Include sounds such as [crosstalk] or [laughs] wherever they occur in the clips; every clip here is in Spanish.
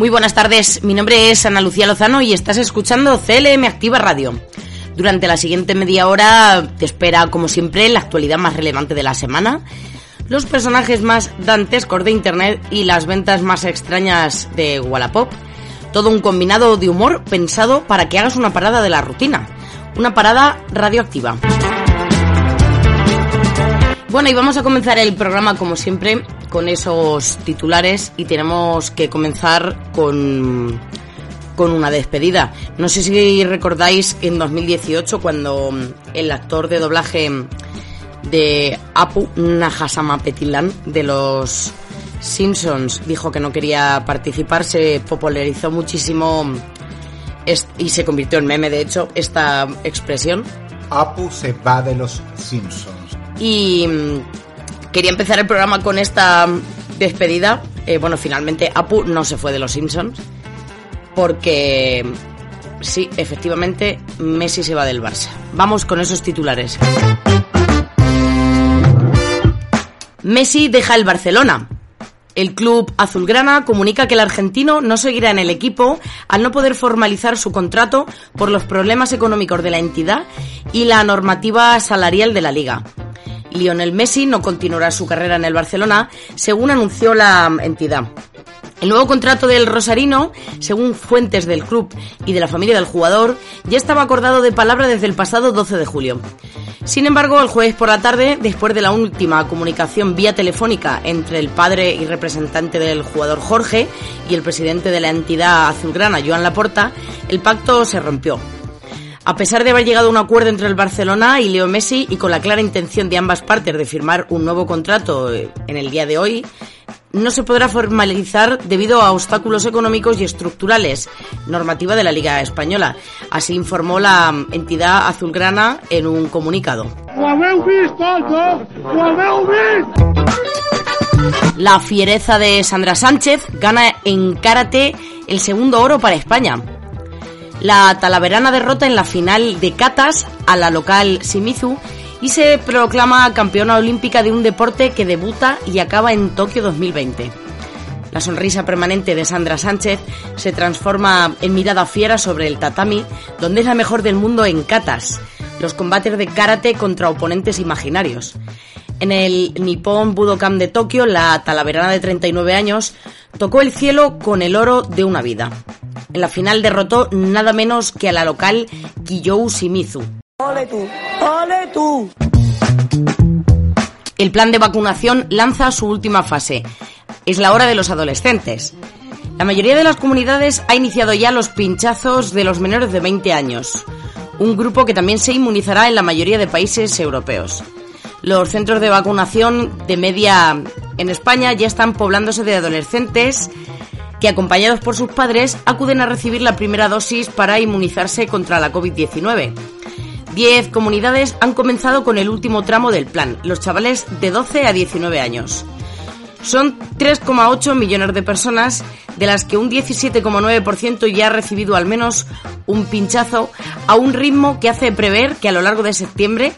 Muy buenas tardes, mi nombre es Ana Lucía Lozano y estás escuchando CLM Activa Radio. Durante la siguiente media hora te espera, como siempre, la actualidad más relevante de la semana, los personajes más dantescos de Internet y las ventas más extrañas de Wallapop. Todo un combinado de humor pensado para que hagas una parada de la rutina, una parada radioactiva. Bueno, y vamos a comenzar el programa como siempre con esos titulares y tenemos que comenzar con, con una despedida. No sé si recordáis en 2018 cuando el actor de doblaje de Apu Nahasama Petilan de los Simpsons dijo que no quería participar, se popularizó muchísimo y se convirtió en meme, de hecho, esta expresión. Apu se va de los Simpsons. Y mm, quería empezar el programa con esta despedida. Eh, bueno, finalmente Apu no se fue de los Simpsons. Porque sí, efectivamente, Messi se va del Barça. Vamos con esos titulares. Messi deja el Barcelona. El club azulgrana comunica que el argentino no seguirá en el equipo al no poder formalizar su contrato por los problemas económicos de la entidad y la normativa salarial de la liga. Lionel Messi no continuará su carrera en el Barcelona, según anunció la entidad. El nuevo contrato del Rosarino, según fuentes del club y de la familia del jugador, ya estaba acordado de palabra desde el pasado 12 de julio. Sin embargo, el jueves por la tarde, después de la última comunicación vía telefónica entre el padre y representante del jugador Jorge y el presidente de la entidad azulgrana, Joan Laporta, el pacto se rompió. A pesar de haber llegado a un acuerdo entre el Barcelona y Leo Messi y con la clara intención de ambas partes de firmar un nuevo contrato eh, en el día de hoy, no se podrá formalizar debido a obstáculos económicos y estructurales, normativa de la Liga Española. Así informó la entidad azulgrana en un comunicado. La fiereza de Sandra Sánchez gana en karate el segundo oro para España. La talaverana derrota en la final de katas a la local Shimizu y se proclama campeona olímpica de un deporte que debuta y acaba en Tokio 2020. La sonrisa permanente de Sandra Sánchez se transforma en mirada fiera sobre el tatami, donde es la mejor del mundo en katas, los combates de karate contra oponentes imaginarios. En el Nippon Budokan de Tokio, la talaverana de 39 años tocó el cielo con el oro de una vida. En la final derrotó nada menos que a la local Kiyou Shimizu. ¡Ole tú! ¡Ole tú! El plan de vacunación lanza su última fase. Es la hora de los adolescentes. La mayoría de las comunidades ha iniciado ya los pinchazos de los menores de 20 años, un grupo que también se inmunizará en la mayoría de países europeos. Los centros de vacunación de media en España ya están poblándose de adolescentes que acompañados por sus padres acuden a recibir la primera dosis para inmunizarse contra la COVID-19. Diez comunidades han comenzado con el último tramo del plan, los chavales de 12 a 19 años. Son 3,8 millones de personas, de las que un 17,9% ya ha recibido al menos un pinchazo, a un ritmo que hace prever que a lo largo de septiembre,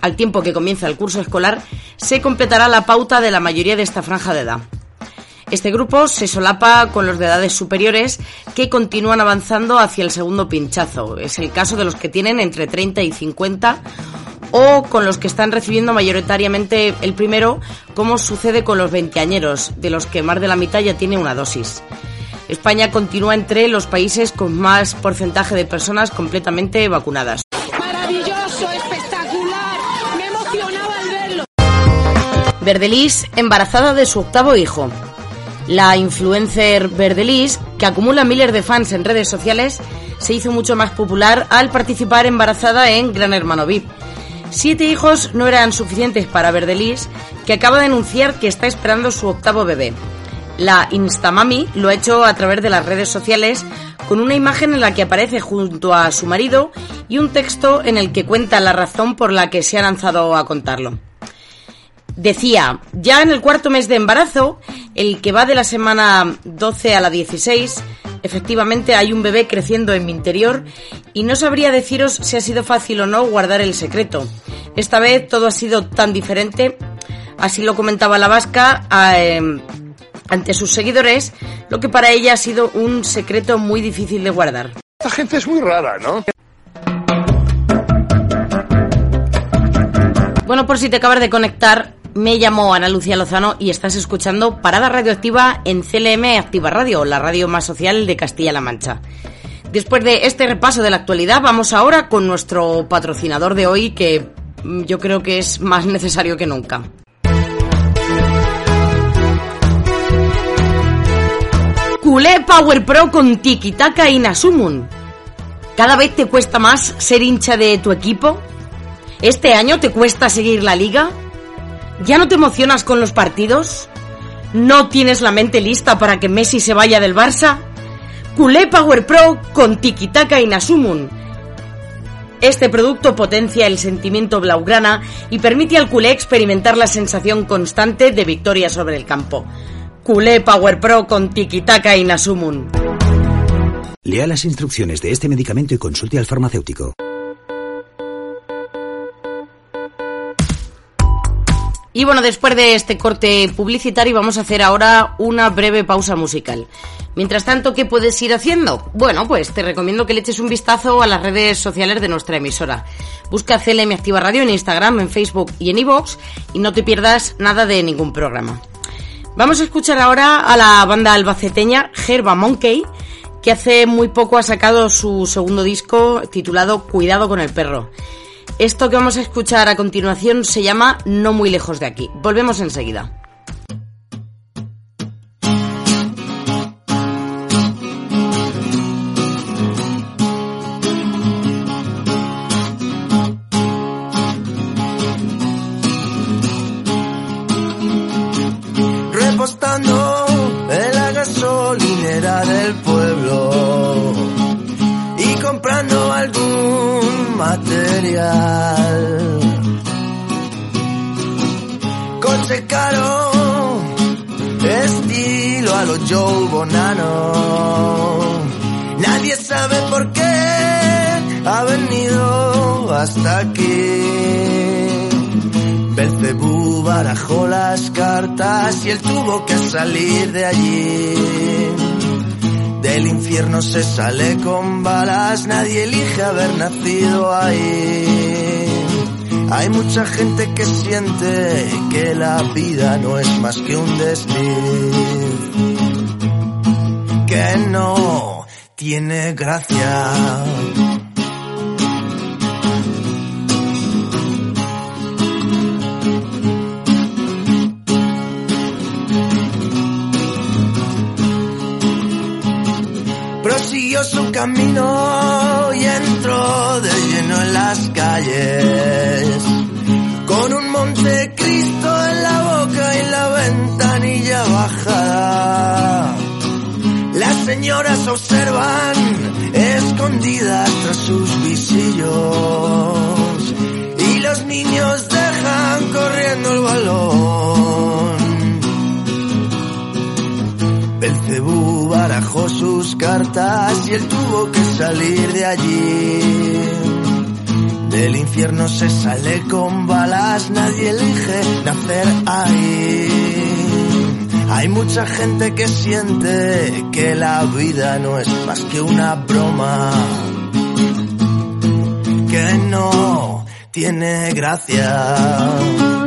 al tiempo que comienza el curso escolar, se completará la pauta de la mayoría de esta franja de edad. Este grupo se solapa con los de edades superiores que continúan avanzando hacia el segundo pinchazo. Es el caso de los que tienen entre 30 y 50 o con los que están recibiendo mayoritariamente el primero, como sucede con los veinteañeros, de los que más de la mitad ya tiene una dosis. España continúa entre los países con más porcentaje de personas completamente vacunadas. Maravilloso, espectacular, me emocionaba al verlo. Verdelis, embarazada de su octavo hijo. La influencer Verdelis, que acumula miles de fans en redes sociales, se hizo mucho más popular al participar embarazada en Gran Hermano VIP. Siete hijos no eran suficientes para Verdelis, que acaba de anunciar que está esperando su octavo bebé. La Instamami lo ha hecho a través de las redes sociales con una imagen en la que aparece junto a su marido y un texto en el que cuenta la razón por la que se ha lanzado a contarlo. Decía, ya en el cuarto mes de embarazo, el que va de la semana 12 a la 16, efectivamente hay un bebé creciendo en mi interior y no sabría deciros si ha sido fácil o no guardar el secreto. Esta vez todo ha sido tan diferente, así lo comentaba la vasca, em, ante sus seguidores, lo que para ella ha sido un secreto muy difícil de guardar. Esta gente es muy rara, ¿no? Bueno, por si te acabas de conectar, me llamo Ana Lucía Lozano y estás escuchando Parada Radioactiva en CLM Activa Radio, la radio más social de Castilla-La Mancha. Después de este repaso de la actualidad, vamos ahora con nuestro patrocinador de hoy que mm, yo creo que es más necesario que nunca. Culé Power Pro con Tiki Taka y Nasumun. ¿Cada vez te cuesta más ser hincha de tu equipo? ¿Este año te cuesta seguir la liga? ¿Ya no te emocionas con los partidos? ¿No tienes la mente lista para que Messi se vaya del Barça? Culé Power Pro con Tiki Taka y Nasumun. Este producto potencia el sentimiento blaugrana y permite al culé experimentar la sensación constante de victoria sobre el campo. Culé Power Pro con Tiki Taka y. Lea las instrucciones de este medicamento y consulte al farmacéutico. Y bueno, después de este corte publicitario vamos a hacer ahora una breve pausa musical. Mientras tanto, ¿qué puedes ir haciendo? Bueno, pues te recomiendo que le eches un vistazo a las redes sociales de nuestra emisora. Busca CLM Activa Radio en Instagram, en Facebook y en iVoox y no te pierdas nada de ningún programa. Vamos a escuchar ahora a la banda albaceteña Herba Monkey, que hace muy poco ha sacado su segundo disco titulado Cuidado con el perro. Esto que vamos a escuchar a continuación se llama No muy lejos de aquí. Volvemos enseguida. Coche caro, estilo a los Joe Bonano. Nadie sabe por qué ha venido hasta aquí. Belcebú barajó las cartas y él tuvo que salir de allí. Del infierno se sale con balas, nadie elige haber nacido ahí. Hay mucha gente que siente que la vida no es más que un desliz. Que no tiene gracia. Belcebú barajó sus cartas y él tuvo que salir de allí. Del infierno se sale con balas, nadie elige nacer ahí. Hay mucha gente que siente que la vida no es más que una broma. Que no tiene gracia.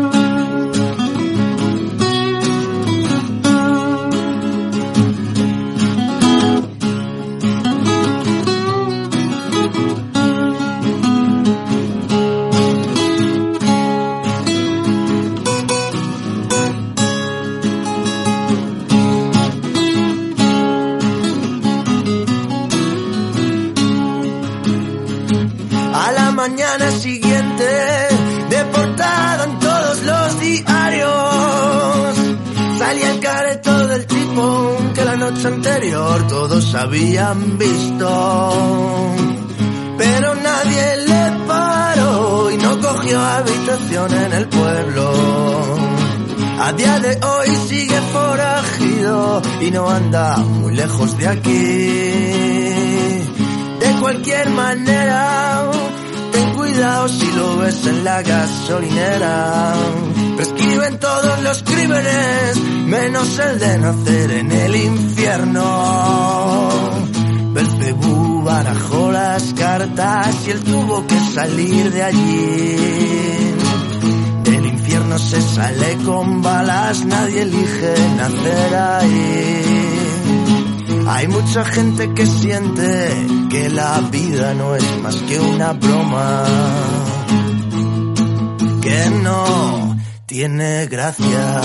Mañana siguiente, de portada en todos los diarios, salía el careto del tipo que la noche anterior todos habían visto. Pero nadie le paró y no cogió habitación en el pueblo. A día de hoy sigue forajido y no anda muy lejos de aquí. De cualquier manera, si lo ves en la gasolinera. Prescriben todos los crímenes, menos el de nacer en el infierno. Belcebú barajó las cartas y él tuvo que salir de allí. Del infierno se sale con balas, nadie elige nacer ahí. Hay mucha gente que siente que la vida no es más que una broma. Que no tiene gracia.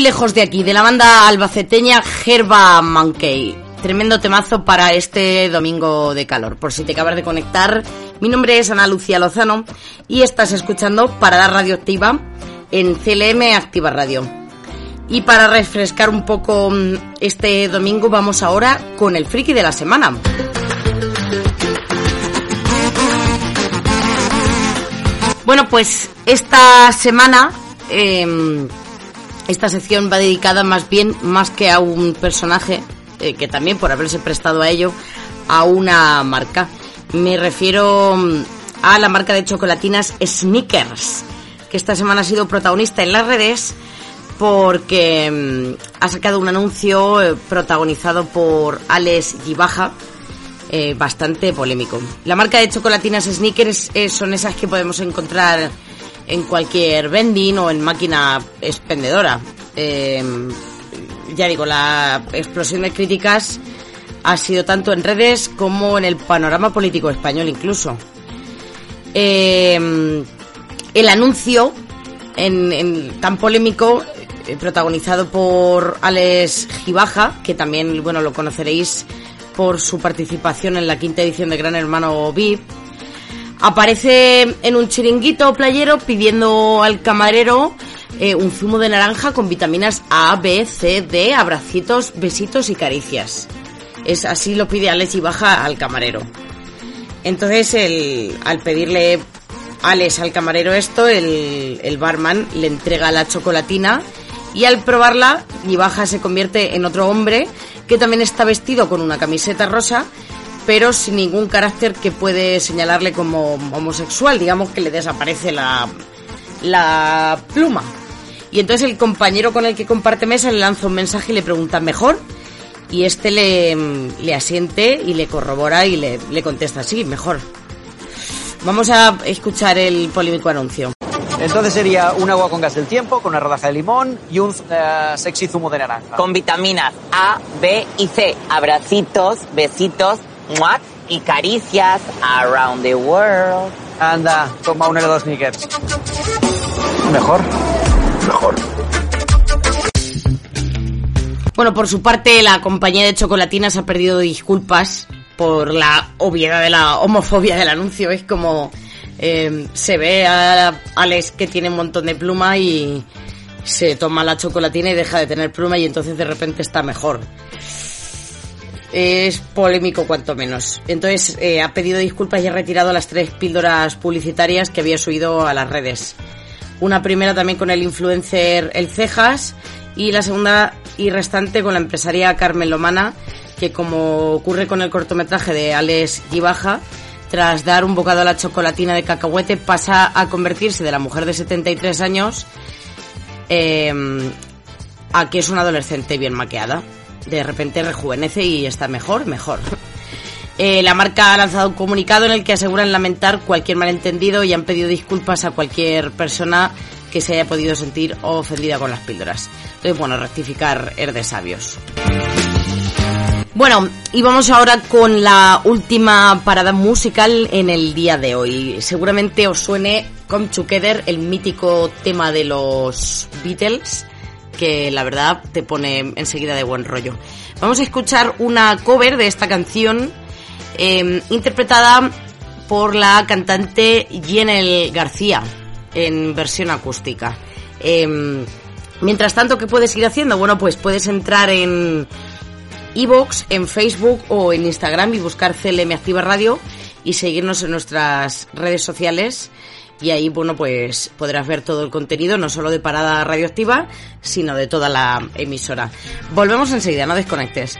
Lejos de aquí, de la banda albaceteña Gerba Monkey. Tremendo temazo para este domingo de calor. Por si te acabas de conectar, mi nombre es Ana Lucía Lozano y estás escuchando Parada Radioactiva en CLM Activa Radio. Y para refrescar un poco mm, este domingo, vamos ahora con el friki de la semana. Bueno, pues esta semana eh, esta sección va dedicada más bien, más que a un personaje, eh, que también por haberse prestado a ello, a una marca. Me refiero mm, a la marca de chocolatinas Snickers, que esta semana ha sido protagonista en las redes porque mm, ha sacado un anuncio eh, protagonizado por Alex Gibaja, eh, bastante polémico. La marca de chocolatinas Snickers son esas que podemos encontrar en cualquier vending o en máquina expendedora. Eh, ya digo, la explosión de críticas ha sido tanto en redes como en el panorama político español incluso. Eh, el anuncio en tan polémico eh, protagonizado por Alex Gibaja, que también bueno lo conoceréis por su participación en la quinta edición de Gran Hermano VIP, aparece en un chiringuito playero pidiendo al camarero eh, un zumo de naranja con vitaminas A, B, C, D, abracitos, besitos y caricias. Es así lo pide Alex y baja al camarero. Entonces, el, al pedirle Alex al camarero esto, el, barman le entrega la chocolatina y al probarla, Baja se convierte en otro hombre que también está vestido con una camiseta rosa, pero sin ningún carácter que puede señalarle como homosexual, digamos que le desaparece la, la pluma. Y entonces el compañero con el que comparte mesa le lanza un mensaje y le pregunta mejor. Y este le, le asiente y le corrobora y le, le contesta sí, mejor. Vamos a escuchar el polémico anuncio. Entonces sería un agua con gas del tiempo, con una rodaja de limón y un eh, sexy zumo de naranja. con vitaminas A, B y C. Abracitos, besitos, muac y caricias around the world. Anda, toma un helado Snickers. Mejor. Mejor. Bueno, por su parte, la compañía de chocolatinas ha perdido disculpas por la obviedad de la homofobia del anuncio. Es como eh, se ve a Alex que tiene un montón de pluma y se toma la chocolatina y deja de tener pluma y entonces de repente está mejor. Es polémico cuanto menos. Entonces eh, ha pedido disculpas y ha retirado las tres píldoras publicitarias que había subido a las redes. Una primera también con el influencer El Cejas y la segunda y restante con la empresaria Carmen Lomana, que como ocurre con el cortometraje de Alex Gibaja, tras dar un bocado a la chocolatina de cacahuete pasa a convertirse de la mujer de 73 años eh, a que es una adolescente bien maqueada. De repente rejuvenece y está mejor, mejor. [laughs] Eh, la marca ha lanzado un comunicado en el que aseguran lamentar cualquier malentendido y han pedido disculpas a cualquier persona que se haya podido sentir ofendida con las píldoras. Entonces, bueno, rectificar er de sabios. Bueno, y vamos ahora con la última parada musical en el día de hoy. Seguramente os suene Come Together, el mítico tema de los Beatles, que la verdad te pone enseguida de buen rollo. Vamos a escuchar una cover de esta canción eh, interpretada por la cantante Jenel García en versión acústica. Eh, mientras tanto, ¿qué puedes ir haciendo? Bueno, pues puedes entrar en Evox, en Facebook o en Instagram y buscar CLM Activa Radio y seguirnos en nuestras redes sociales y ahí, bueno, pues podrás ver todo el contenido, no solo de Parada Radioactiva, sino de toda la emisora. Volvemos enseguida, no desconectes.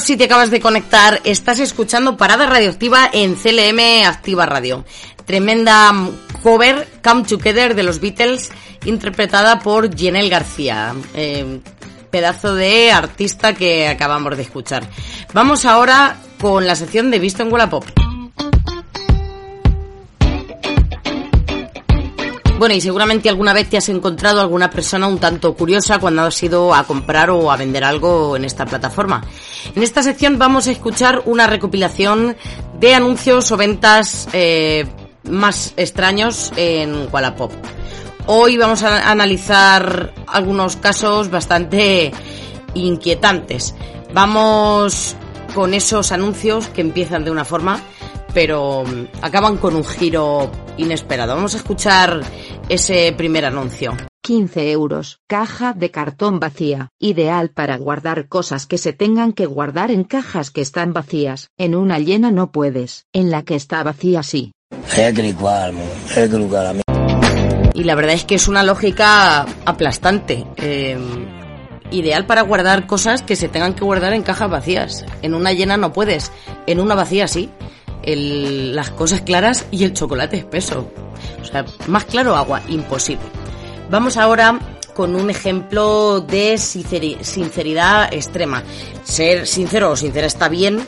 Si te acabas de conectar, estás escuchando Parada Radioactiva en CLM Activa Radio. Tremenda mm, cover Come Together de los Beatles, interpretada por Jenel García. Eh, pedazo de artista que acabamos de escuchar. Vamos ahora con la sección de Visto en Wallapop. Bueno, y seguramente alguna vez te has encontrado alguna persona un tanto curiosa cuando has ido a comprar o a vender algo en esta plataforma. En esta sección vamos a escuchar una recopilación de anuncios o ventas eh, más extraños en Wallapop. Hoy vamos a analizar algunos casos bastante inquietantes. Vamos con esos anuncios que empiezan de una forma, pero mm, acaban con un giro inesperado. Vamos a escuchar ese primer anuncio. 15 euros. Caja de cartón vacía. Ideal para guardar cosas que se tengan que guardar en cajas que están vacías. En una llena no puedes. En la que está vacía sí. Y la verdad es que es una lógica aplastante. Eh, ideal para guardar cosas que se tengan que guardar en cajas vacías. En una llena no puedes, en una vacía sí. El- las cosas claras y el chocolate espeso. O sea, más claro agua, imposible. Vamos ahora con un ejemplo de sinceri- sinceridad extrema. Ser sincero o sincera está bien,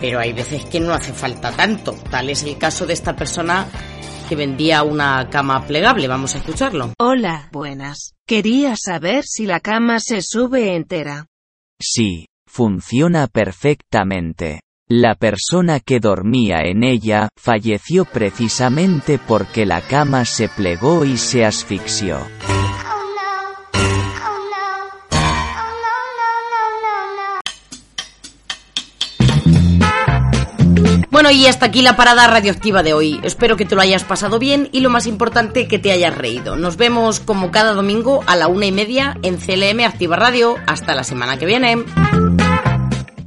pero hay veces que no hace falta tanto. Tal es el caso de esta persona que vendía una cama plegable. Vamos a escucharlo. Hola, buenas. Quería saber si la cama se sube entera. Sí, funciona perfectamente. La persona que dormía en ella falleció precisamente porque la cama se plegó y se asfixió. Bueno, y hasta aquí la parada radioactiva de hoy. Espero que te lo hayas pasado bien y lo más importante, que te hayas reído. Nos vemos como cada domingo a la una y media en CLM Activa Radio. Hasta la semana que viene.